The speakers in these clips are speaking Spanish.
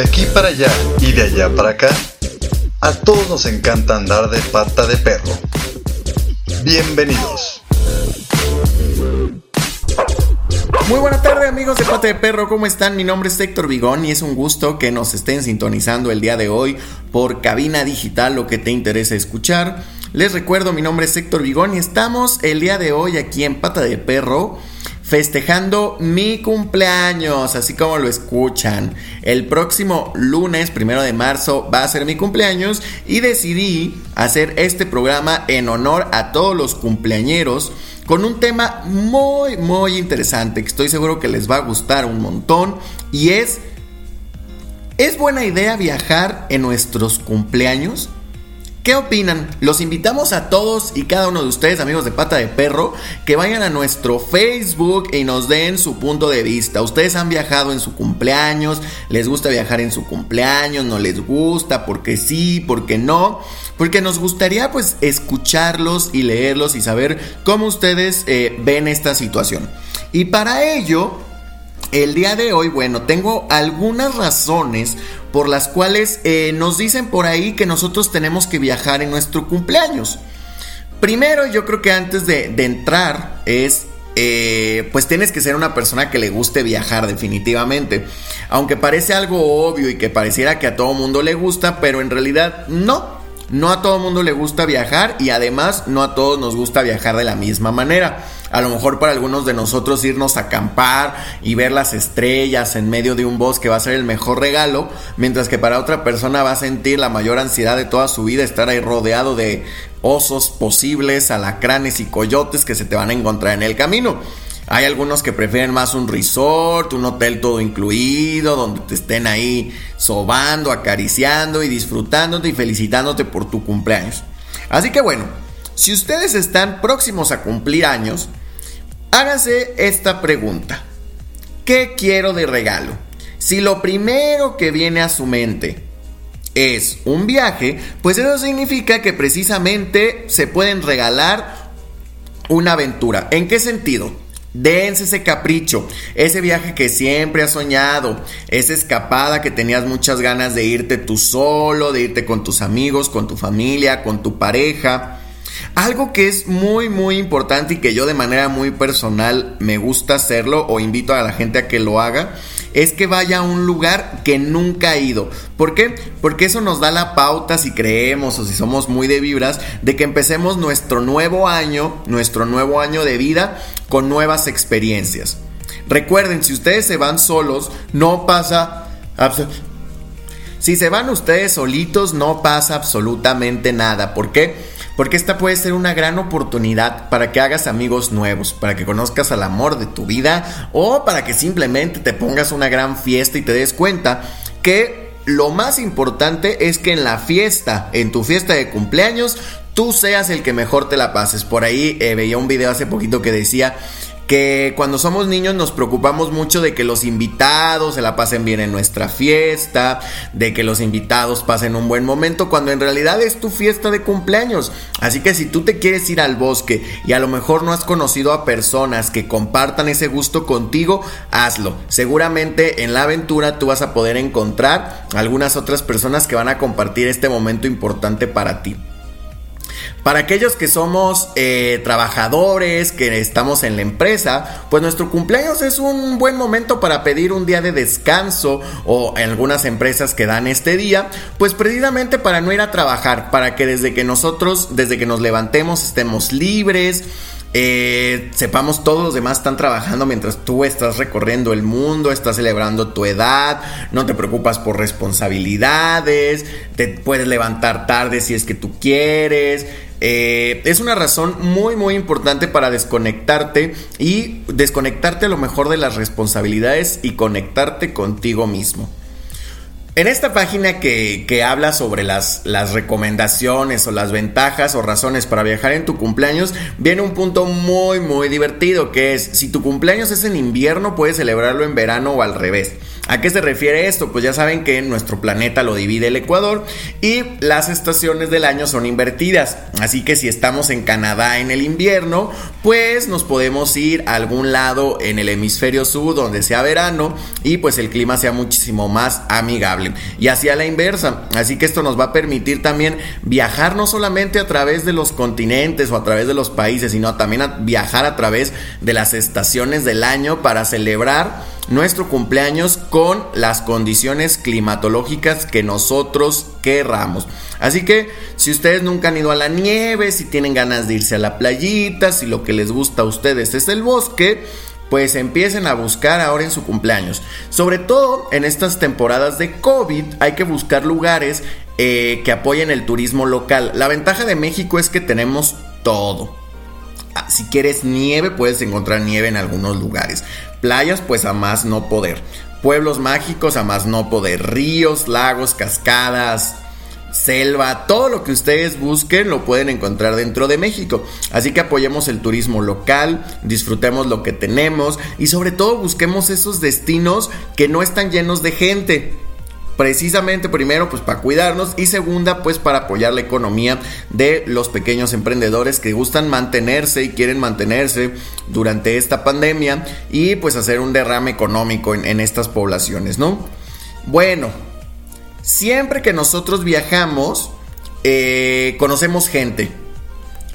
De aquí para allá y de allá para acá, a todos nos encanta andar de pata de perro. Bienvenidos. Muy buena tarde amigos de Pata de Perro, ¿cómo están? Mi nombre es Héctor Vigón y es un gusto que nos estén sintonizando el día de hoy por Cabina Digital, lo que te interesa escuchar. Les recuerdo, mi nombre es Héctor Vigón y estamos el día de hoy aquí en Pata de Perro festejando mi cumpleaños, así como lo escuchan. El próximo lunes, primero de marzo, va a ser mi cumpleaños y decidí hacer este programa en honor a todos los cumpleañeros con un tema muy, muy interesante que estoy seguro que les va a gustar un montón y es, ¿es buena idea viajar en nuestros cumpleaños? ¿Qué opinan? Los invitamos a todos y cada uno de ustedes, amigos de Pata de Perro, que vayan a nuestro Facebook y nos den su punto de vista. Ustedes han viajado en su cumpleaños, les gusta viajar en su cumpleaños, no les gusta, porque sí, porque no. Porque nos gustaría pues escucharlos y leerlos y saber cómo ustedes eh, ven esta situación. Y para ello, el día de hoy, bueno, tengo algunas razones por las cuales eh, nos dicen por ahí que nosotros tenemos que viajar en nuestro cumpleaños. Primero, yo creo que antes de, entrar es eh, pues tienes que ser una persona que le guste viajar definitivamente. Aunque parece algo obvio y que pareciera que a todo mundo le gusta, pero en realidad no. No a todo mundo le gusta viajar y además no a todos nos gusta viajar de la misma manera. A lo mejor para algunos de nosotros irnos a acampar y ver las estrellas en medio de un bosque va a ser el mejor regalo, mientras que para otra persona va a sentir la mayor ansiedad de toda su vida estar ahí rodeado de osos posibles, alacranes y coyotes que se te van a encontrar en el camino. Hay algunos que prefieren más un resort, un hotel todo incluido, donde te estén ahí sobando, acariciando y disfrutándote y felicitándote por tu cumpleaños. Así que bueno, si ustedes están próximos a cumplir años, Hágase esta pregunta. ¿Qué quiero de regalo? Si lo primero que viene a su mente es un viaje, pues eso significa que precisamente se pueden regalar una aventura. ¿En qué sentido? Dense ese capricho, ese viaje que siempre has soñado, esa escapada que tenías muchas ganas de irte tú solo, de irte con tus amigos, con tu familia, con tu pareja. Algo que es muy muy importante y que yo de manera muy personal me gusta hacerlo o invito a la gente a que lo haga es que vaya a un lugar que nunca ha ido. ¿Por qué? Porque eso nos da la pauta si creemos o si somos muy de vibras de que empecemos nuestro nuevo año, nuestro nuevo año de vida con nuevas experiencias. Recuerden, si ustedes se van solos, no pasa si se van ustedes solitos no pasa absolutamente nada. ¿Por qué? Porque esta puede ser una gran oportunidad para que hagas amigos nuevos, para que conozcas al amor de tu vida o para que simplemente te pongas una gran fiesta y te des cuenta que lo más importante es que en la fiesta, en tu fiesta de cumpleaños, tú seas el que mejor te la pases. Por ahí eh, veía un video hace poquito que decía que cuando somos niños nos preocupamos mucho de que los invitados se la pasen bien en nuestra fiesta, de que los invitados pasen un buen momento, cuando en realidad es tu fiesta de cumpleaños. Así que si tú te quieres ir al bosque y a lo mejor no has conocido a personas que compartan ese gusto contigo, hazlo. Seguramente en la aventura tú vas a poder encontrar algunas otras personas que van a compartir este momento importante para ti. Para aquellos que somos eh, trabajadores, que estamos en la empresa, pues nuestro cumpleaños es un buen momento para pedir un día de descanso o en algunas empresas que dan este día, pues precisamente para no ir a trabajar, para que desde que nosotros, desde que nos levantemos, estemos libres, eh, sepamos todos los demás están trabajando mientras tú estás recorriendo el mundo, estás celebrando tu edad, no te preocupas por responsabilidades, te puedes levantar tarde si es que tú quieres. Eh, es una razón muy muy importante para desconectarte y desconectarte a lo mejor de las responsabilidades y conectarte contigo mismo. En esta página que, habla sobre las, las, recomendaciones o las ventajas o razones para viajar en tu cumpleaños, viene un punto muy muy divertido que es, si tu cumpleaños es en invierno, puedes celebrarlo en verano o al revés. ¿A qué se refiere esto? Pues ya saben que nuestro planeta lo divide el Ecuador y las estaciones del año son invertidas. Así que si estamos en Canadá en el invierno, pues nos podemos ir a algún lado en el hemisferio sur donde sea verano y pues el clima sea muchísimo más amigable. Y así a la inversa. Así que esto nos va a permitir también viajar no solamente a través de los continentes o a través de los países, sino también a viajar a través de las estaciones del año para celebrar nuestro cumpleaños con las condiciones climatológicas que nosotros querramos. Así que si ustedes nunca han ido a la nieve, si tienen ganas de irse a la playita, si lo que les gusta a ustedes es el bosque, pues empiecen a buscar ahora en su cumpleaños. Sobre todo en estas temporadas de COVID hay que buscar lugares eh, que apoyen el turismo local. La ventaja de México es que tenemos todo. Ah, si quieres nieve, puedes encontrar nieve en algunos lugares. Playas, pues a más no poder. Pueblos mágicos, a más no poder. Ríos, lagos, cascadas, selva, todo lo que ustedes busquen lo pueden encontrar dentro de México. Así que apoyemos el turismo local, disfrutemos lo que tenemos y sobre todo busquemos esos destinos que no están llenos de gente precisamente primero pues para cuidarnos y segunda pues para apoyar la economía de los pequeños emprendedores que gustan mantenerse y quieren mantenerse durante esta pandemia y pues hacer un derrame económico en, estas poblaciones, ¿no? Bueno, siempre que nosotros viajamos eh, conocemos gente,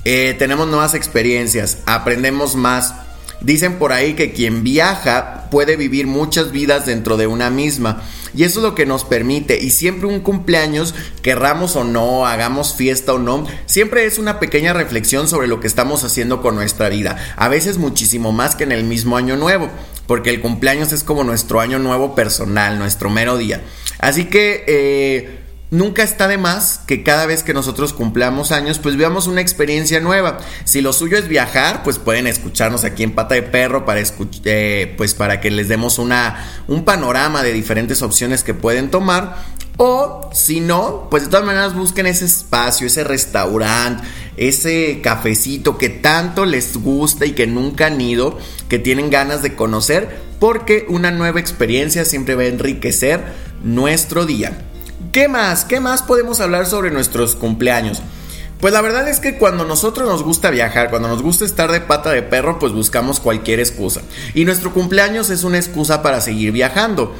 eh, tenemos nuevas experiencias, aprendemos más. Dicen por ahí que quien viaja puede vivir muchas vidas dentro de una misma. Y eso es lo que nos permite. Y siempre un cumpleaños, querramos o no, hagamos fiesta o no, siempre es una pequeña reflexión sobre lo que estamos haciendo con nuestra vida. A veces muchísimo más que en el mismo año nuevo. Porque el cumpleaños es como nuestro año nuevo personal, nuestro mero día. Así que... Eh, Nunca está de más que cada vez que nosotros cumplamos años, pues veamos una experiencia nueva. Si lo suyo es viajar, pues pueden escucharnos aquí en Pata de Perro para, eh, pues para que les demos una, un panorama de diferentes opciones que pueden tomar. O si no, pues de todas maneras busquen ese espacio, ese restaurante, ese cafecito que tanto les gusta y que nunca han ido, que tienen ganas de conocer, porque una nueva experiencia siempre va a enriquecer nuestro día. ¿Qué más? ¿Qué más podemos hablar sobre nuestros cumpleaños? Pues la verdad es que cuando nosotros nos gusta viajar, cuando nos gusta estar de pata de perro, pues buscamos cualquier excusa. Y nuestro cumpleaños es una excusa para seguir viajando.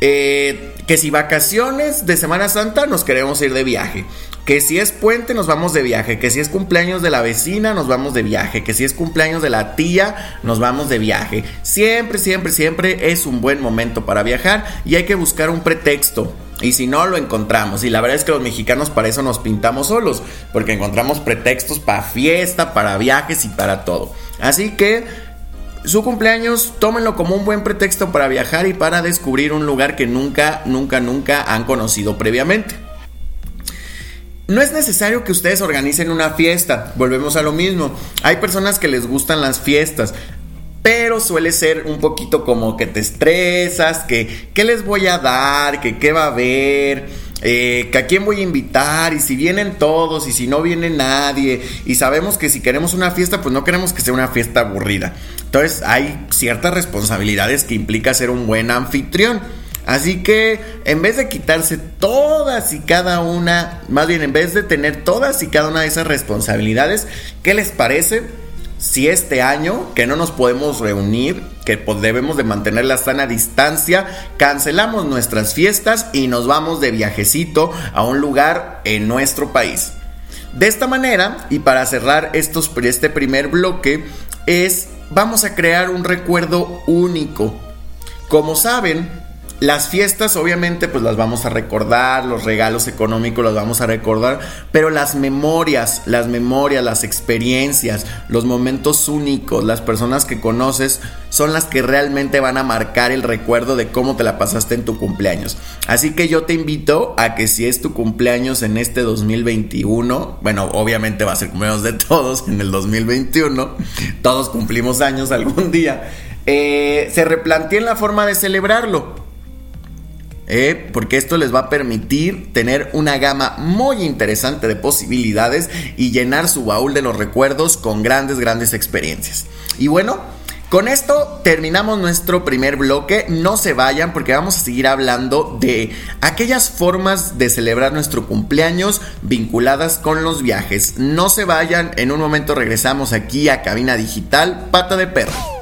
Eh, que si vacaciones de Semana Santa nos queremos ir de viaje. Que si es puente nos vamos de viaje. Que si es cumpleaños de la vecina nos vamos de viaje. Que si es cumpleaños de la tía nos vamos de viaje. Siempre, siempre, siempre es un buen momento para viajar y hay que buscar un pretexto y si no, lo encontramos. Y la verdad es que los mexicanos para eso nos pintamos solos, porque encontramos pretextos para fiesta, para viajes y para todo. Así que su cumpleaños, tómenlo como un buen pretexto para viajar y para descubrir un lugar que nunca, nunca, nunca han conocido previamente. No es necesario que ustedes organicen una fiesta, volvemos a lo mismo. Hay personas que les gustan las fiestas, pero suele ser un poquito como que te estresas, que qué les voy a dar, que qué va a haber, eh, que a quién voy a invitar y si vienen todos y si no viene nadie y sabemos que si queremos una fiesta pues no queremos que sea una fiesta aburrida. Entonces hay ciertas responsabilidades que implica ser un buen anfitrión. Así que en vez de quitarse todas y cada una, más bien en vez de tener todas y cada una de esas responsabilidades, ¿qué les parece? Si este año, que no nos podemos reunir, que debemos de mantener la sana distancia, cancelamos nuestras fiestas y nos vamos de viajecito a un lugar en nuestro país. De esta manera, y para cerrar estos, este primer bloque, es vamos a crear un recuerdo único. Como saben, las fiestas obviamente pues las vamos a recordar, los regalos económicos los vamos a recordar, pero las memorias, las memorias, las experiencias, los momentos únicos, las personas que conoces son las que realmente van a marcar el recuerdo de cómo te la pasaste en tu cumpleaños. Así que yo te invito a que si es tu cumpleaños en este 2021, bueno, obviamente va a ser cumpleaños de todos en el 2021, todos cumplimos años algún día, eh, se replanteen la forma de celebrarlo ¿eh? porque esto les va a permitir tener una gama muy interesante de posibilidades y llenar su baúl de los recuerdos con grandes, grandes experiencias. Y bueno, Con esto terminamos nuestro primer bloque. No se vayan porque vamos a seguir hablando de aquellas formas de celebrar nuestro cumpleaños vinculadas con los viajes. No se vayan, en un momento regresamos aquí a Cabina Digital Pata de Perro.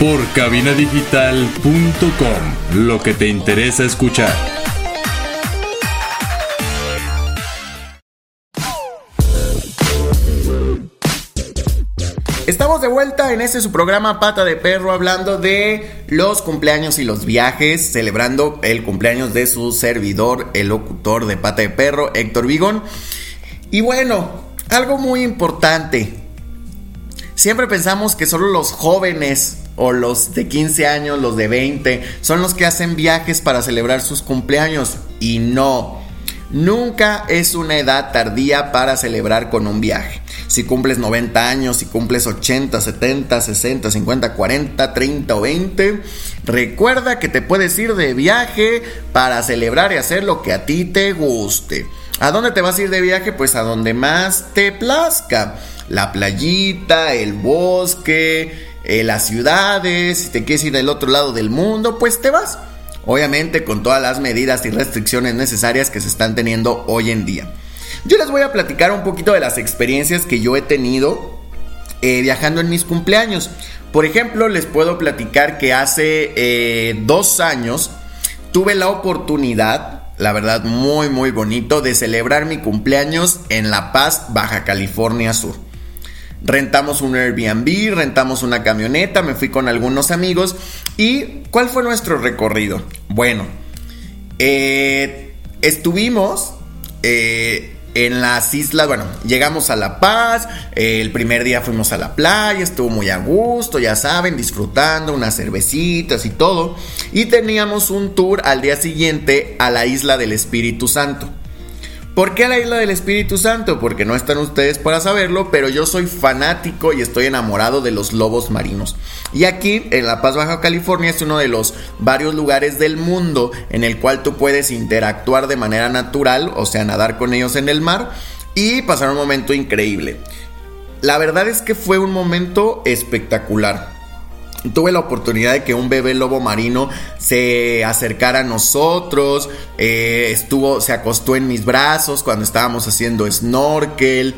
por cabinadigital.com, lo que te interesa escuchar. Estamos de vuelta en este su programa Pata de Perro hablando de los cumpleaños y los viajes, celebrando el cumpleaños de su servidor, el locutor de Pata de Perro, Héctor Vigón. Y bueno, algo muy importante. Siempre pensamos que solo los jóvenes o los de 15 años, los de 20, son los que hacen viajes para celebrar sus cumpleaños. Y no, nunca es una edad tardía para celebrar con un viaje. Si cumples 90 años, si cumples 80, 70, 60, 50, 40, 30 o 20, recuerda que te puedes ir de viaje para celebrar y hacer lo que a ti te guste. ¿A dónde te vas a ir de viaje? Pues a donde más te plazca. La playita, el bosque, las ciudades, si te quieres ir del otro lado del mundo, pues te vas. Obviamente con todas las medidas y restricciones necesarias que se están teniendo hoy en día. Yo les voy a platicar un poquito de las experiencias que yo he tenido eh, viajando en mis cumpleaños. Por ejemplo, les puedo platicar que hace eh, dos años tuve la oportunidad, la verdad muy muy bonito, de celebrar mi cumpleaños en La Paz, Baja California Sur. Rentamos un Airbnb, rentamos una camioneta, me fui con algunos amigos. ¿Y cuál fue nuestro recorrido? Bueno, eh, estuvimos eh, en las islas, bueno, llegamos a La Paz, eh, el primer día fuimos a la playa, estuvo muy a gusto, ya saben, disfrutando unas cervecitas y todo. Y teníamos un tour al día siguiente a la isla del Espíritu Santo. ¿Por qué la isla del Espíritu Santo? Porque no están ustedes para saberlo, pero yo soy fanático y estoy enamorado de los lobos marinos. Y aquí, en La Paz, Baja California, es uno de los varios lugares del mundo en el cual tú puedes interactuar de manera natural, o sea, nadar con ellos en el mar y pasar un momento increíble. La verdad es que fue un momento espectacular. Tuve la oportunidad de que un bebé lobo marino se acercara a nosotros, eh, estuvo, se acostó en mis brazos cuando estábamos haciendo snorkel.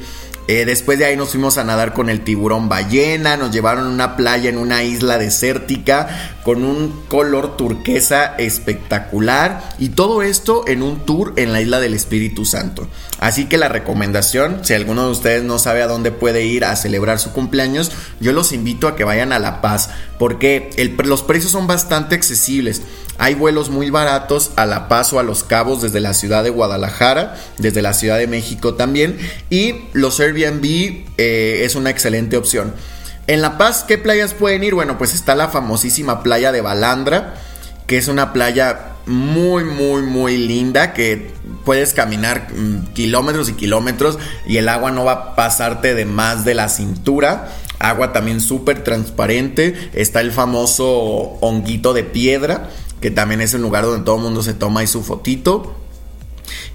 Eh, después de ahí nos fuimos a nadar con el tiburón ballena, nos llevaron a una playa en una isla desértica con un color turquesa espectacular y todo esto en un tour en la isla del Espíritu Santo. Así que la recomendación, si alguno de ustedes no sabe a dónde puede ir a celebrar su cumpleaños, yo los invito a que vayan a La Paz porque los precios son bastante accesibles. Hay vuelos muy baratos a La Paz o a Los Cabos desde la ciudad de Guadalajara, desde la Ciudad de México también y los Airbnb eh, es una excelente opción. En La Paz, ¿qué playas pueden ir? Bueno, pues está la famosísima playa de Balandra, que es una playa muy, muy, muy linda, que puedes caminar mm, kilómetros y kilómetros y el agua no va a pasarte de más de la cintura. Agua también súper transparente. Está el famoso honguito de piedra, que también es un lugar donde todo el mundo se toma ahí su fotito.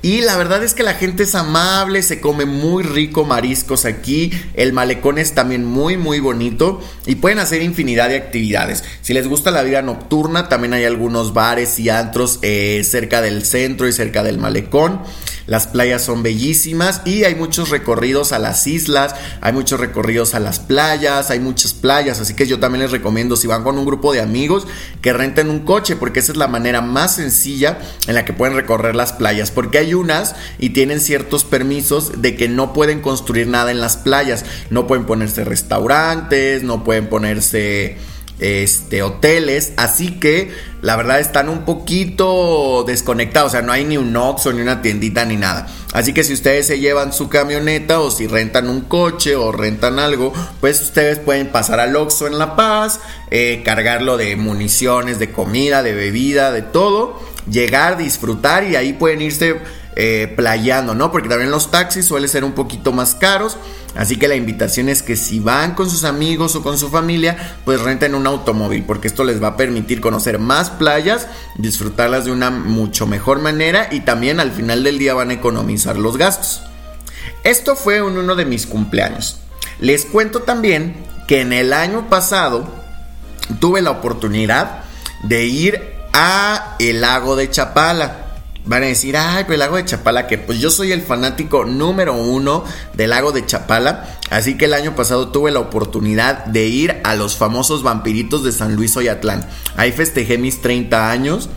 Y la verdad es que la gente es amable, se come muy rico mariscos aquí, el malecón es también muy muy bonito y pueden hacer infinidad de actividades. Si les gusta la vida nocturna, también hay algunos bares y antros eh, cerca del centro y cerca del malecón. Las playas son bellísimas y hay muchos recorridos a las islas, hay muchos recorridos a las playas, hay muchas playas, así que yo también les recomiendo si van con un grupo de amigos que renten un coche porque esa es la manera más sencilla en la que pueden recorrer las playas, porque hay unas y tienen ciertos permisos de que no pueden construir nada en las playas, no pueden ponerse restaurantes, no pueden ponerse este, hoteles, así que la verdad están un poquito desconectados, o sea, no hay ni un Oxxo, ni una tiendita, ni nada. Así que si ustedes se llevan su camioneta o si rentan un coche o rentan algo, pues ustedes pueden pasar al Oxxo en La Paz, eh, cargarlo de municiones, de comida, de bebida, de todo, llegar, disfrutar y ahí pueden irse eh, playando, ¿no? Porque también los taxis suelen ser un poquito más caros. Así que la invitación es que si van con sus amigos o con su familia, pues renten un automóvil, porque esto les va a permitir conocer más playas, disfrutarlas de una mucho mejor manera y también al final del día van a economizar los gastos. Esto fue en uno de mis cumpleaños. Les cuento también que en el año pasado tuve la oportunidad de ir a el lago de Chapala. Van a decir, ay, pero el lago de Chapala, que pues yo soy el fanático número uno del lago de Chapala. Así que el año pasado tuve la oportunidad de ir a los famosos vampiritos de San Luis Oyatlán. Ahí festejé mis 30 años.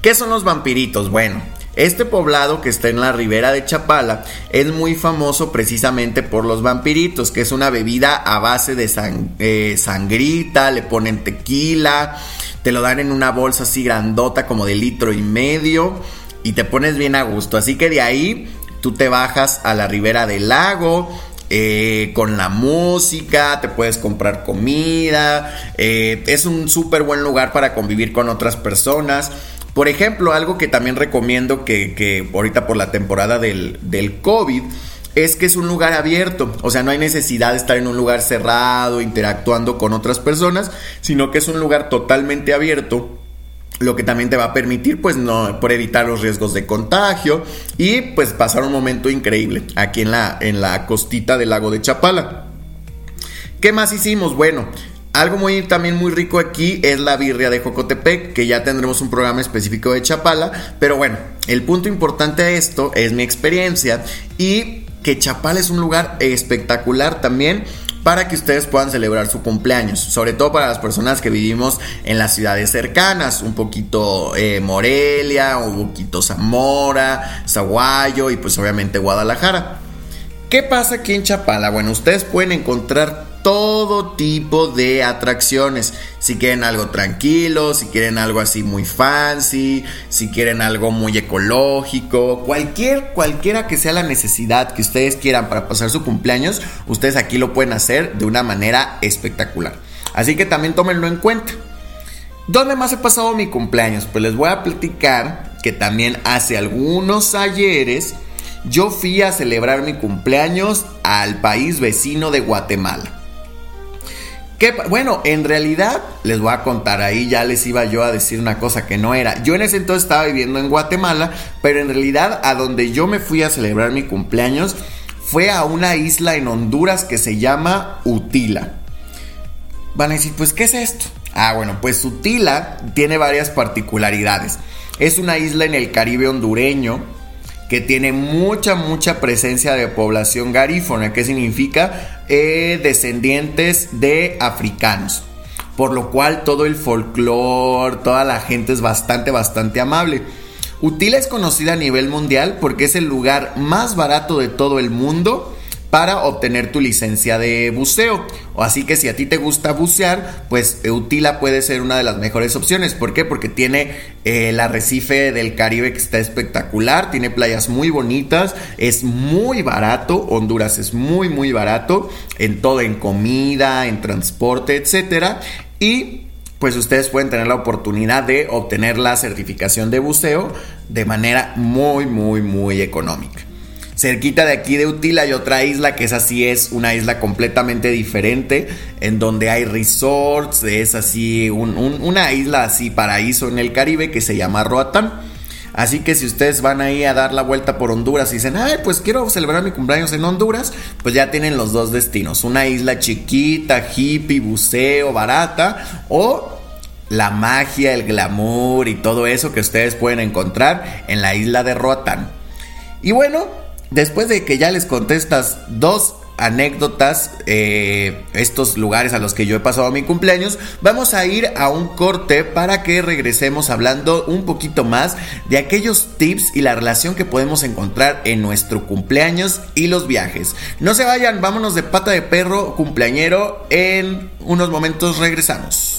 ¿Qué son los vampiritos? Bueno, este poblado que está en la ribera de Chapala es muy famoso precisamente por los vampiritos, que es una bebida a base de eh, sangrita, le ponen tequila, te lo dan en una bolsa así grandota como de litro y medio y te pones bien a gusto. Así que de ahí tú te bajas a la ribera del lago. Eh, con la música, te puedes comprar comida, eh, es un súper buen lugar para convivir con otras personas. Por ejemplo, algo que también recomiendo que, que ahorita por la temporada del, del COVID, es que es un lugar abierto, o sea, no hay necesidad de estar en un lugar cerrado, interactuando con otras personas, sino que es un lugar totalmente abierto lo que también te va a permitir pues no por evitar los riesgos de contagio y pues pasar un momento increíble aquí en la en la costita del lago de Chapala. ¿Qué más hicimos? Bueno, algo muy también muy rico aquí es la birria de Jocotepec, que ya tendremos un programa específico de Chapala, pero bueno, el punto importante de esto es mi experiencia y que Chapala es un lugar espectacular también para que ustedes puedan celebrar su cumpleaños, sobre todo para las personas que vivimos en las ciudades cercanas, un poquito eh, Morelia, un poquito Zamora, Zaguayo y pues obviamente Guadalajara. ¿Qué pasa aquí en Chapala? Bueno, ustedes pueden encontrar todo tipo de atracciones. Si quieren algo tranquilo, si quieren algo así muy fancy, si quieren algo muy ecológico, cualquier, cualquiera que sea la necesidad que ustedes quieran para pasar su cumpleaños, ustedes aquí lo pueden hacer de una manera espectacular. Así que también tómenlo en cuenta. ¿Dónde más he pasado mi cumpleaños? Pues les voy a platicar que también hace algunos ayeres yo fui a celebrar mi cumpleaños al país vecino de Guatemala bueno, en realidad les voy a contar, ahí ya les iba yo a decir una cosa que no era. Yo en ese entonces estaba viviendo en Guatemala, pero en realidad a donde yo me fui a celebrar mi cumpleaños fue a una isla en Honduras que se llama Utila. Van a decir, pues, ¿qué es esto? Ah, bueno, pues Utila tiene varias particularidades. Es una isla en el Caribe hondureño que tiene mucha, mucha presencia de población garífona, que significa eh, descendientes de africanos. Por lo cual todo el folclore, toda la gente es bastante, bastante amable. Utila es conocida a nivel mundial porque es el lugar más barato de todo el mundo para obtener tu licencia de buceo. Así que si a ti te gusta bucear, pues Utila puede ser una de las mejores opciones. ¿Por qué? Porque tiene eh, el arrecife del Caribe que está espectacular, tiene playas muy bonitas, es muy barato, Honduras es muy muy barato en todo, en comida, en transporte, etcétera. Y pues ustedes pueden tener la oportunidad de obtener la certificación de buceo de manera muy muy muy económica. Cerquita de aquí de Utila hay otra isla que es así, es una isla completamente diferente, en donde hay resorts, es así, una isla así, paraíso en el Caribe que se llama Roatán. Así que si ustedes van ahí a dar la vuelta por Honduras y dicen, ay, pues quiero celebrar mi cumpleaños en Honduras, pues ya tienen los dos destinos. Una isla chiquita, hippie, buceo, barata, o la magia, el glamour y todo eso que ustedes pueden encontrar en la isla de Roatán. Y bueno, después de que ya les contestas dos anécdotas, eh, estos lugares a los que yo he pasado mi cumpleaños, vamos a ir a un corte para que regresemos hablando un poquito más de aquellos tips y la relación que podemos encontrar en nuestro cumpleaños y los viajes. No se vayan, vámonos de pata de perro cumpleañero, en unos momentos regresamos.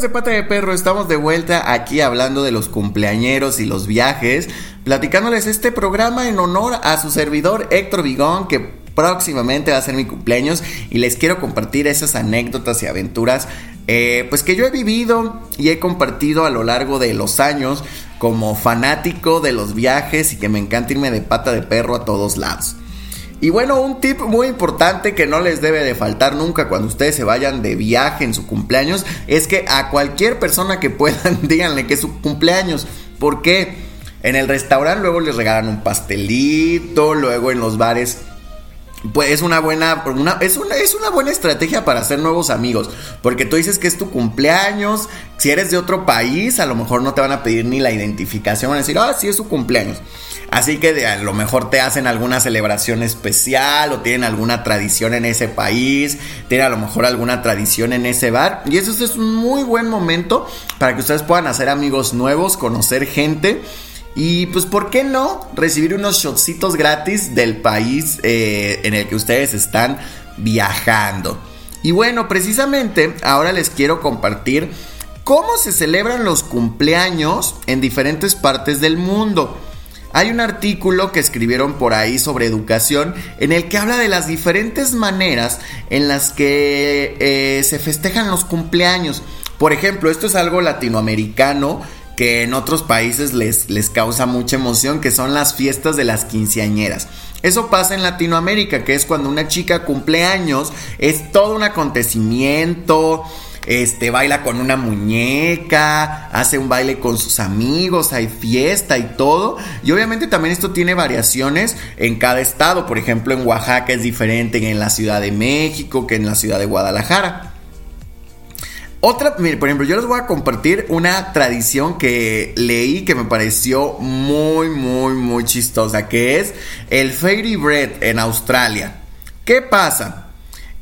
De Pata de Perro, estamos de vuelta aquí hablando de los cumpleañeros y los viajes, platicándoles este programa en honor a su servidor Héctor Vigón, que próximamente va a ser mi cumpleaños y les quiero compartir esas anécdotas y aventuras eh, pues que yo he vivido y he compartido a lo largo de los años como fanático de los viajes y que me encanta irme de pata de perro a todos lados. Y bueno, un tip muy importante que no les debe de faltar nunca cuando ustedes se vayan de viaje en su cumpleaños es que a cualquier persona que puedan díganle que es su cumpleaños. ¿Por qué? En el restaurante luego les regalan un pastelito, luego en los bares pues es una buena es una es una buena estrategia para hacer nuevos amigos, porque tú dices que es tu cumpleaños, si eres de otro país, a lo mejor no te van a pedir ni la identificación, van a decir, "Ah, sí es su cumpleaños." Así que a lo mejor te hacen alguna celebración especial o tienen alguna tradición en ese país, tienen a lo mejor alguna tradición en ese bar. Y eso es un muy buen momento para que ustedes puedan hacer amigos nuevos, conocer gente. Y pues, ¿por qué no recibir unos shotcitos gratis del país eh, en el que ustedes están viajando? Y bueno, precisamente ahora les quiero compartir cómo se celebran los cumpleaños en diferentes partes del mundo. Hay un artículo que escribieron por ahí sobre educación en el que habla de las diferentes maneras en las que eh, se festejan los cumpleaños. Por ejemplo, esto es algo latinoamericano que en otros países les, les causa mucha emoción, que son las fiestas de las quinceañeras. Eso pasa en Latinoamérica, que es cuando una chica cumple años, es todo un acontecimiento, este, baila con una muñeca, hace un baile con sus amigos, hay fiesta y todo. Y obviamente también esto tiene variaciones en cada estado. Por ejemplo, en Oaxaca es diferente que en la Ciudad de México, que en la ciudad de Guadalajara. Otra, mire, por ejemplo, yo les voy a compartir una tradición que leí que me pareció muy, muy, muy chistosa, que es el Fairy Bread en Australia. ¿Qué pasa?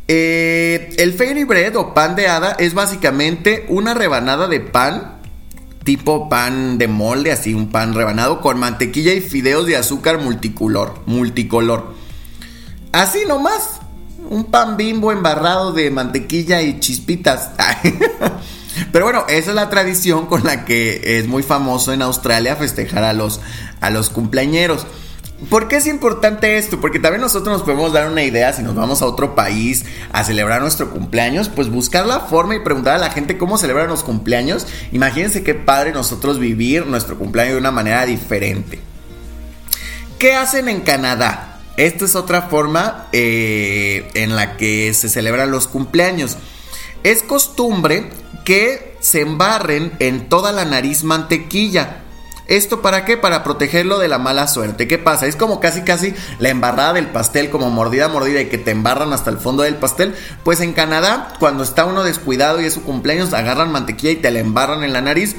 Eh, el fairy bread o pan de hada es básicamente una rebanada de pan, tipo pan de molde, así un pan rebanado con mantequilla y fideos de azúcar multicolor, multicolor. Así nomás, un pan bimbo embarrado de mantequilla y chispitas. Pero bueno, esa es la tradición con la que es muy famoso en Australia festejar a los, a los cumpleañeros. ¿Por qué es importante esto? Porque también nosotros nos podemos dar una idea si nos vamos a otro país a celebrar nuestro cumpleaños, pues buscar la forma y preguntar a la gente cómo celebran los cumpleaños. Imagínense qué padre nosotros vivir nuestro cumpleaños de una manera diferente. ¿Qué hacen en Canadá? Esta es otra forma eh, en la que se celebran los cumpleaños. Es costumbre que se embarren en toda la nariz mantequilla. ¿Esto para qué? Para protegerlo de la mala suerte. ¿Qué pasa? Es como casi casi la embarrada del pastel, como mordida mordida y que te embarran hasta el fondo del pastel. Pues en Canadá, cuando está uno descuidado y es su cumpleaños, agarran mantequilla y te la embarran en la nariz.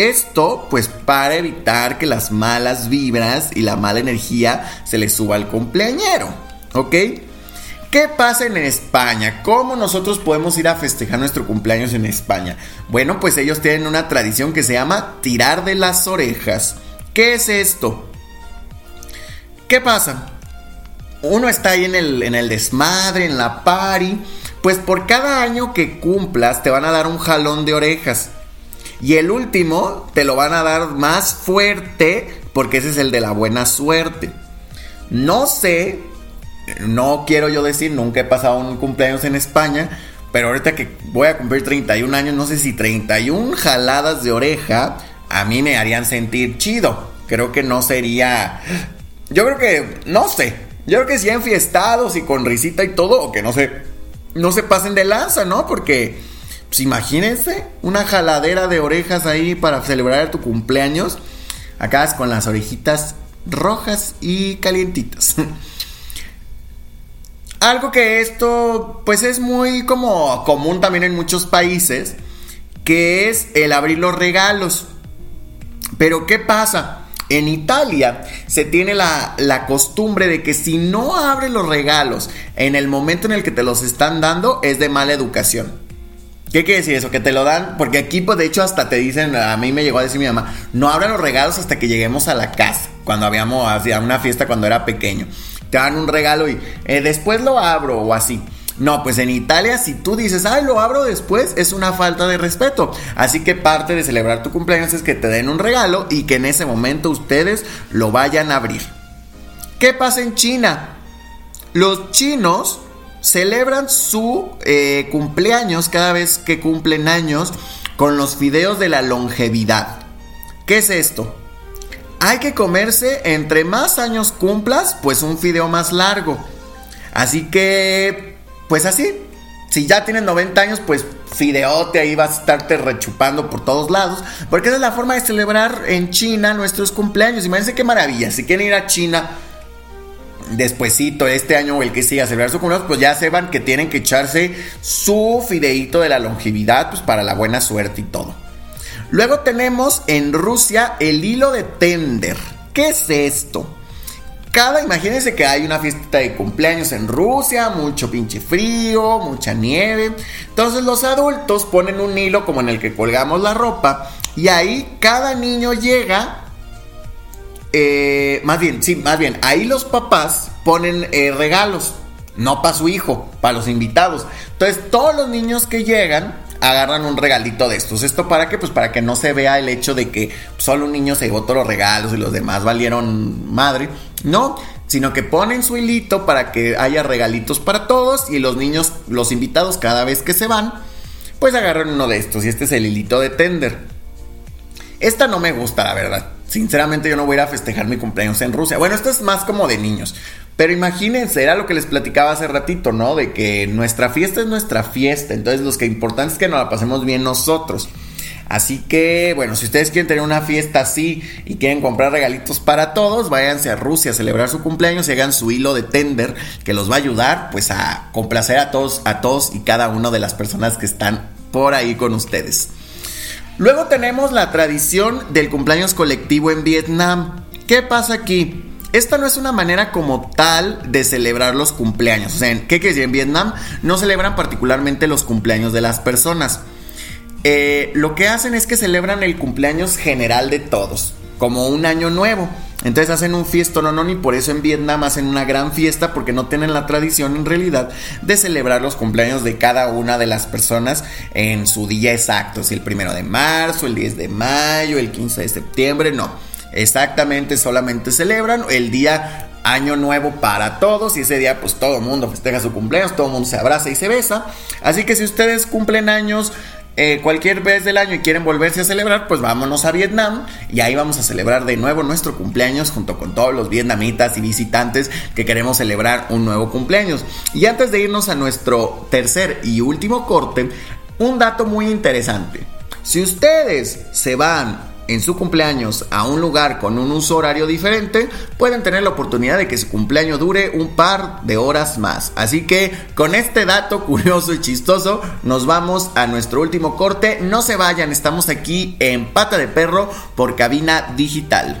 Esto, pues para evitar que las malas vibras y la mala energía se le suba al cumpleañero. ¿Ok? ¿Qué pasa en España? ¿Cómo nosotros podemos ir a festejar nuestro cumpleaños en España? Bueno, pues ellos tienen una tradición que se llama tirar de las orejas. ¿Qué es esto? ¿Qué pasa? Uno está ahí en el, en el desmadre, en la party. Pues por cada año que cumplas te van a dar un jalón de orejas. Y el último te lo van a dar más fuerte porque ese es el de la buena suerte. No sé no quiero yo decir, nunca he pasado un cumpleaños en España, pero ahorita que voy a cumplir 31 años, no sé si 31 jaladas de oreja a mí me harían sentir chido. Creo que no sería... Yo creo que, no sé, yo creo que si enfiestados y con risita y todo, o que no se, no se pasen de lanza, ¿no? Porque, pues imagínense, una jaladera de orejas ahí para celebrar tu cumpleaños. Acá con las orejitas rojas y calientitas. Algo que esto pues es muy como común también en muchos países, que es el abrir los regalos. Pero ¿qué pasa? En Italia se tiene la, la, costumbre de que si no abres los regalos en el momento en el que te los están dando es de mala educación. ¿Qué quiere decir eso? Que te lo dan, porque aquí pues de hecho hasta te dicen, a mí me llegó a decir mi mamá, no abran los regalos hasta que lleguemos a la casa, cuando habíamos, hacía una fiesta cuando era pequeño. Te dan un regalo y eh, después lo abro o así. No, pues en Italia si tú dices, ay, lo abro después, es una falta de respeto. Así que parte de celebrar tu cumpleaños es que te den un regalo y que en ese momento ustedes lo vayan a abrir. ¿Qué pasa en China? Los chinos celebran su eh, cumpleaños cada vez que cumplen años con los fideos de la longevidad. ¿Qué es esto? Hay que comerse, entre más años cumplas, pues un fideo más largo. Así que, pues así. Si ya tienes 90 años, pues fideote, ahí vas a estarte rechupando por todos lados. Porque esa es la forma de celebrar en China nuestros cumpleaños. Imagínense qué maravilla. Si quieren ir a China, despuesito, este año o el que siga celebrar su cumpleaños, pues ya sepan que tienen que echarse su fideíto de la longevidad, pues para la buena suerte y todo. Luego tenemos en Rusia el hilo de tender. ¿Qué es esto? Cada, imagínense que hay una fiesta de cumpleaños en Rusia, mucho pinche frío, mucha nieve. Entonces los adultos ponen un hilo como en el que colgamos la ropa y ahí cada niño llega eh, más bien, sí, más bien, ahí los papás ponen eh, regalos, no para su hijo, para los invitados. Entonces, todos los niños que llegan agarran un regalito de estos. ¿Esto para qué? Pues para que no se vea el hecho de que solo un niño se llevó todos los regalos y los demás valieron madre. No, sino que ponen su hilito para que haya regalitos para todos y los niños, los invitados, cada vez que se van, pues agarran uno de estos. Y este es el hilito de tender. Esta no me gusta, la verdad. Sinceramente yo no voy a ir a festejar mi cumpleaños en Rusia. Bueno, esto es más como de niños. Pero imagínense, era lo que les platicaba hace ratito, ¿no? De que nuestra fiesta es nuestra fiesta. Entonces, lo que importante es que nos la pasemos bien nosotros. Así que, bueno, si ustedes quieren tener una fiesta así y quieren comprar regalitos para todos, váyanse a Rusia a celebrar su cumpleaños y hagan su hilo de tender que los va a ayudar pues a complacer a todos, a todos y cada una de las personas que están por ahí con ustedes. Luego tenemos la tradición del cumpleaños colectivo en Vietnam. ¿Qué pasa aquí? Esta no es una manera como tal de celebrar los cumpleaños. O sea, ¿qué quiere decir? En Vietnam no celebran particularmente los cumpleaños de las personas. Eh, lo que hacen es que celebran el cumpleaños general de todos, como un año nuevo. Entonces hacen un fiesto, no, no, por eso en Vietnam hacen una gran fiesta porque no tienen la tradición en realidad de celebrar los cumpleaños de cada una de las personas en su día exacto, si el primero de marzo, el 10 de mayo, el 15 de septiembre, no. Exactamente, solamente celebran el día año nuevo para todos y ese día pues todo el mundo festeja su cumpleaños, todo el mundo se abraza y se besa. Así que si ustedes cumplen años eh, cualquier vez del año y quieren volverse a celebrar, pues vámonos a Vietnam y ahí vamos a celebrar de nuevo nuestro cumpleaños junto con todos los vietnamitas y visitantes que queremos celebrar un nuevo cumpleaños. Y antes de irnos a nuestro tercer y último corte, un dato muy interesante. Si ustedes se van en su cumpleaños a un lugar con un uso horario diferente, pueden tener la oportunidad de que su cumpleaños dure un par de horas más. Así que con este dato curioso y chistoso, nos vamos a nuestro último corte. No se vayan, estamos aquí en Pata de Perro por cabina digital.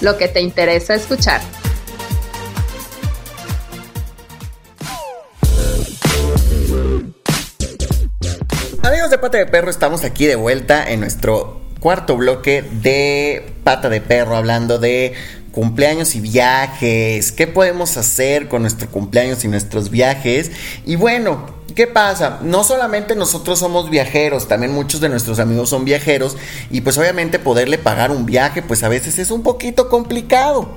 lo que te interesa escuchar. Amigos de Pata de Perro, estamos aquí de vuelta en nuestro cuarto bloque de Pata de Perro, hablando de cumpleaños y viajes, qué podemos hacer con nuestro cumpleaños y nuestros viajes. Y bueno, ¿qué pasa? No solamente nosotros somos viajeros, también muchos de nuestros amigos son viajeros y pues obviamente poderle pagar un viaje pues a veces es un poquito complicado.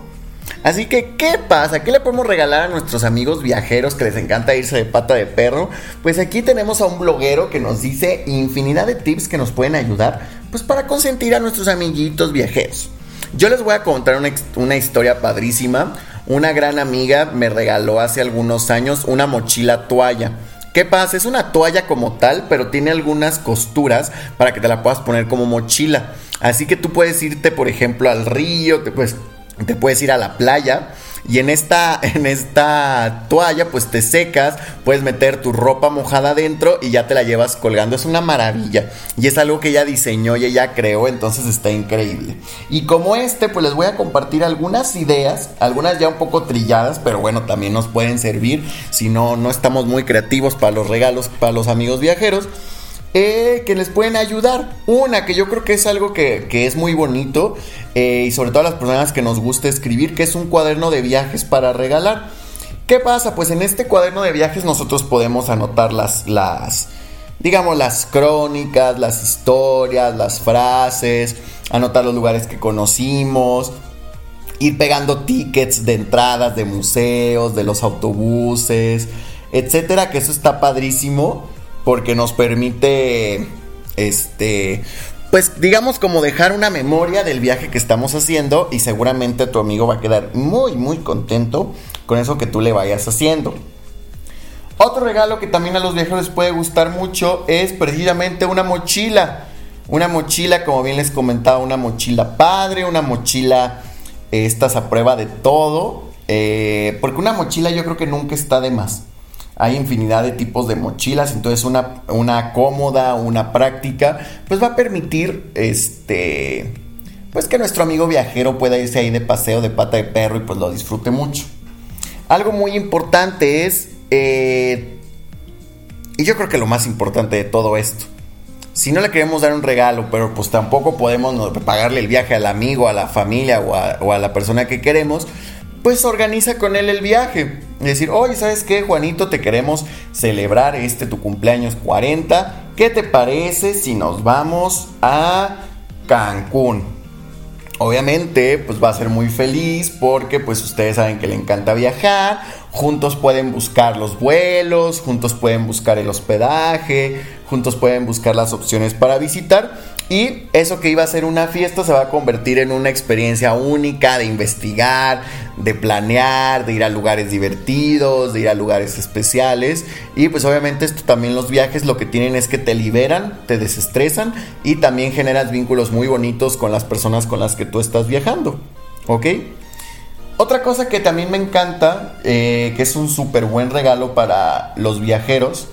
Así que, ¿qué pasa? ¿Qué le podemos regalar a nuestros amigos viajeros que les encanta irse de pata de perro? Pues aquí tenemos a un bloguero que nos dice infinidad de tips que nos pueden ayudar pues para consentir a nuestros amiguitos viajeros. Yo les voy a contar una, historia padrísima. Una gran amiga me regaló hace algunos años una mochila toalla. ¿Qué pasa? Es una toalla como tal, pero tiene algunas costuras para que te la puedas poner como mochila. Así que tú puedes irte, por ejemplo, al río, te puedes, te puedes ir a la playa y en esta, en esta toalla, pues te secas, puedes meter tu ropa mojada adentro y ya te la llevas colgando. Es una maravilla. Y es algo que ella diseñó y ella creó, entonces está increíble. Y como este, pues les voy a compartir algunas ideas, algunas ya un poco trilladas, pero bueno, también nos pueden servir si no, no estamos muy creativos para los regalos, para los amigos viajeros. Eh, que les pueden ayudar. Una, que yo creo que es algo que, es muy bonito eh, y sobre todo a las personas que nos gusta escribir, que es un cuaderno de viajes para regalar. ¿Qué pasa? Pues en este cuaderno de viajes nosotros podemos anotar las, las, digamos, las crónicas, las historias, las frases, anotar los lugares que conocimos, ir pegando tickets de entradas de museos, de los autobuses, etcétera, que eso está padrísimo porque nos permite, este, pues digamos como dejar una memoria del viaje que estamos haciendo y seguramente tu amigo va a quedar muy, muy contento con eso que tú le vayas haciendo. Otro regalo que también a los viajeros puede gustar mucho es precisamente una mochila. Una mochila, como bien les comentaba, una mochila padre, una mochila, estas a prueba de todo. Eh, porque una mochila yo creo que nunca está de más hay infinidad de tipos de mochilas, entonces una, una cómoda, una práctica, pues va a permitir este pues que nuestro amigo viajero pueda irse ahí de paseo de pata de perro y pues lo disfrute mucho. Algo muy importante es, eh, y yo creo que lo más importante de todo esto, si no le queremos dar un regalo, pero pues tampoco podemos pagarle el viaje al amigo, a la familia o a, o a la persona que queremos, pues organiza con él el viaje. Decir, oye, ¿sabes qué, Juanito? Te queremos celebrar este tu cumpleaños 40. ¿Qué te parece si nos vamos a Cancún? Obviamente, pues va a ser muy feliz porque pues ustedes saben que le encanta viajar. Juntos pueden buscar los vuelos, juntos pueden buscar el hospedaje, juntos pueden buscar las opciones para visitar y eso que iba a ser una fiesta se va a convertir en una experiencia única de investigar, de planear, de ir a lugares divertidos, de ir a lugares especiales. Y pues obviamente esto también los viajes lo que tienen es que te liberan, te desestresan y también generas vínculos muy bonitos con las personas con las que tú estás viajando. ¿Ok? Otra cosa que también me encanta, eh, que es un súper buen regalo para los viajeros,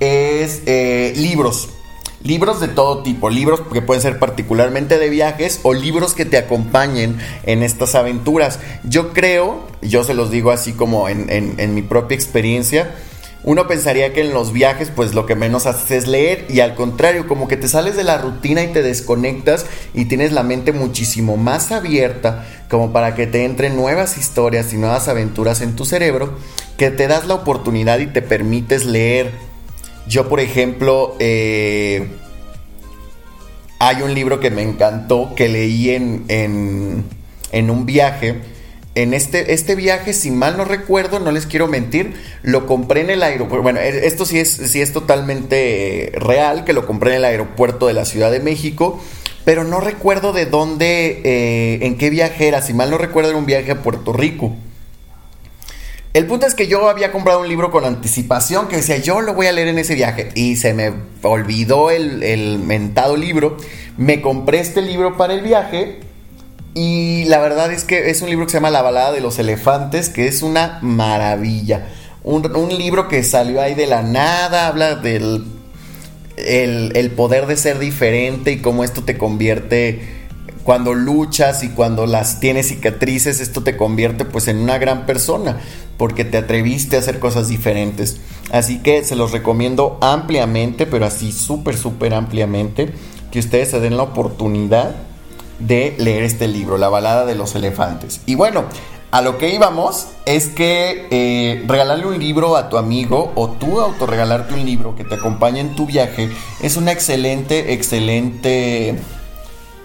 es eh, libros. Libros de todo tipo, libros que pueden ser particularmente de viajes o libros que te acompañen en estas aventuras. Yo creo, yo se los digo así como en, mi propia experiencia, uno pensaría que en los viajes pues lo que menos haces es leer y al contrario, como que te sales de la rutina y te desconectas y tienes la mente muchísimo más abierta como para que te entren nuevas historias y nuevas aventuras en tu cerebro, que te das la oportunidad y te permites leer yo, por ejemplo, eh, hay un libro que me encantó que leí en, en, un viaje. En este, este viaje, si mal no recuerdo, no les quiero mentir, lo compré en el aeropuerto. Bueno, e, esto sí es, sí es totalmente real, que lo compré en el aeropuerto de la Ciudad de México, pero no recuerdo de dónde, eh, en qué viaje era. Si mal no recuerdo, era un viaje a Puerto Rico. El punto es que yo había comprado un libro con anticipación que decía yo lo voy a leer en ese viaje y se me olvidó el, mentado libro. Me compré este libro para el viaje y la verdad es que es un libro que se llama La balada de los elefantes que es una maravilla. Un, libro que salió ahí de la nada, habla del el, el poder de ser diferente y cómo esto te convierte cuando luchas y cuando las tienes cicatrices, esto te convierte pues en una gran persona porque te atreviste a hacer cosas diferentes. Así que se los recomiendo ampliamente, pero así súper, súper ampliamente, que ustedes se den la oportunidad de leer este libro, La balada de los elefantes. Y bueno, a lo que íbamos es que eh, regalarle un libro a tu amigo o tú autorregalarte un libro que te acompañe en tu viaje es una excelente, excelente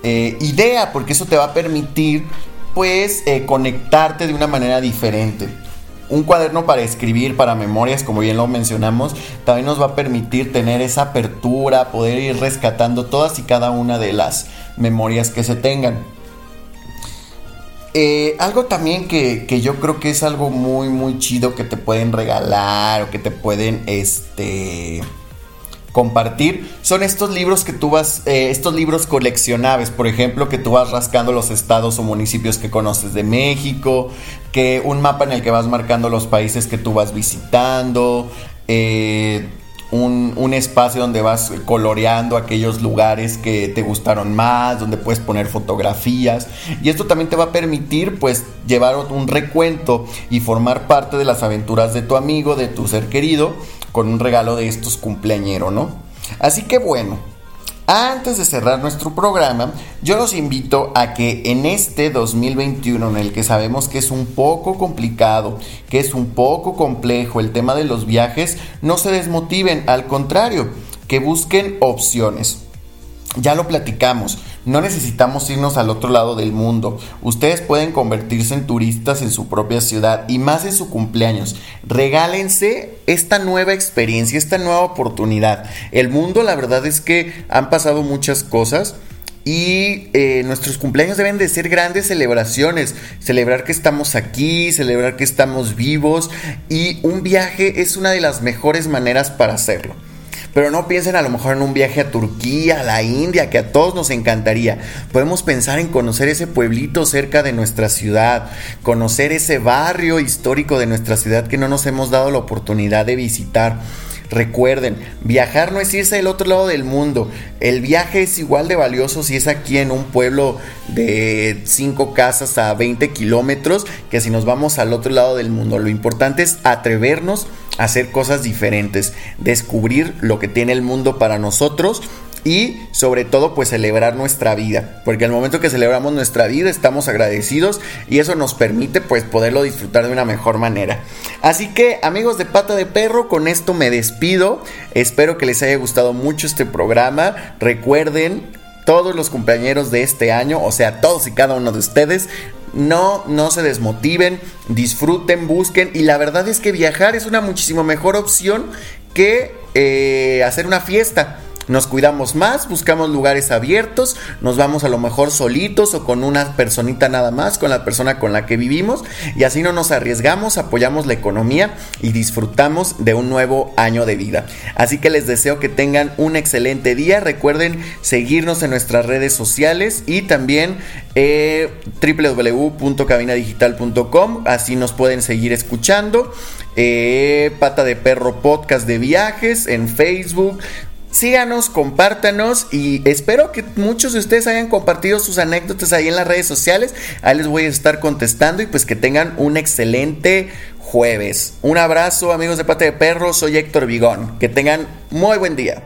eh, idea porque eso te va a permitir pues eh, conectarte de una manera diferente. Un cuaderno para escribir, para memorias, como bien lo mencionamos, también nos va a permitir tener esa apertura, poder ir rescatando todas y cada una de las memorias que se tengan. Eh, algo también que, yo creo que es algo muy, muy chido que te pueden regalar o que te pueden, este compartir son estos libros que tú vas, eh, estos libros coleccionables, por ejemplo, que tú vas rascando los estados o municipios que conoces de México, que un mapa en el que vas marcando los países que tú vas visitando, eh, un, espacio donde vas coloreando aquellos lugares que te gustaron más, donde puedes poner fotografías. Y esto también te va a permitir pues llevar un recuento y formar parte de las aventuras de tu amigo, de tu ser querido, con un regalo de estos cumpleañeros, ¿no? Así que bueno, antes de cerrar nuestro programa, yo los invito a que en este 2021, en el que sabemos que es un poco complicado, que es un poco complejo el tema de los viajes, no se desmotiven, al contrario, que busquen opciones. Ya lo platicamos, no necesitamos irnos al otro lado del mundo. Ustedes pueden convertirse en turistas en su propia ciudad y más en su cumpleaños. Regálense esta nueva experiencia, esta nueva oportunidad. El mundo, la verdad es que han pasado muchas cosas. Y eh, nuestros cumpleaños deben de ser grandes celebraciones. Celebrar que estamos aquí, celebrar que estamos vivos. Y un viaje es una de las mejores maneras para hacerlo. Pero no piensen a lo mejor en un viaje a Turquía, a la India, que a todos nos encantaría. Podemos pensar en conocer ese pueblito cerca de nuestra ciudad, conocer ese barrio histórico de nuestra ciudad que no nos hemos dado la oportunidad de visitar. Recuerden, viajar no es irse al otro lado del mundo. El viaje es igual de valioso si es aquí en un pueblo de 5 casas a 20 kilómetros que si nos vamos al otro lado del mundo. Lo importante es atrevernos hacer cosas diferentes, descubrir lo que tiene el mundo para nosotros y sobre todo pues celebrar nuestra vida, porque al momento que celebramos nuestra vida estamos agradecidos y eso nos permite pues poderlo disfrutar de una mejor manera. Así que amigos de pata de perro, con esto me despido, espero que les haya gustado mucho este programa, recuerden todos los compañeros de este año, o sea, todos y cada uno de ustedes, no, no se desmotiven, disfruten, busquen. Y la verdad es que viajar es una muchísimo mejor opción que eh, hacer una fiesta nos cuidamos más, buscamos lugares abiertos, nos vamos a lo mejor solitos o con una personita nada más, con la persona con la que vivimos y así no nos arriesgamos, apoyamos la economía y disfrutamos de un nuevo año de vida. Así que les deseo que tengan un excelente día, recuerden seguirnos en nuestras redes sociales y también eh, www.cabinadigital.com, así nos pueden seguir escuchando. Eh, Pata de Perro Podcast de Viajes en Facebook, síganos, compártanos y espero que muchos de ustedes hayan compartido sus anécdotas ahí en las redes sociales. Ahí les voy a estar contestando y pues que tengan un excelente jueves. Un abrazo amigos de Pata de Perro, soy Héctor Vigón. Que tengan muy buen día.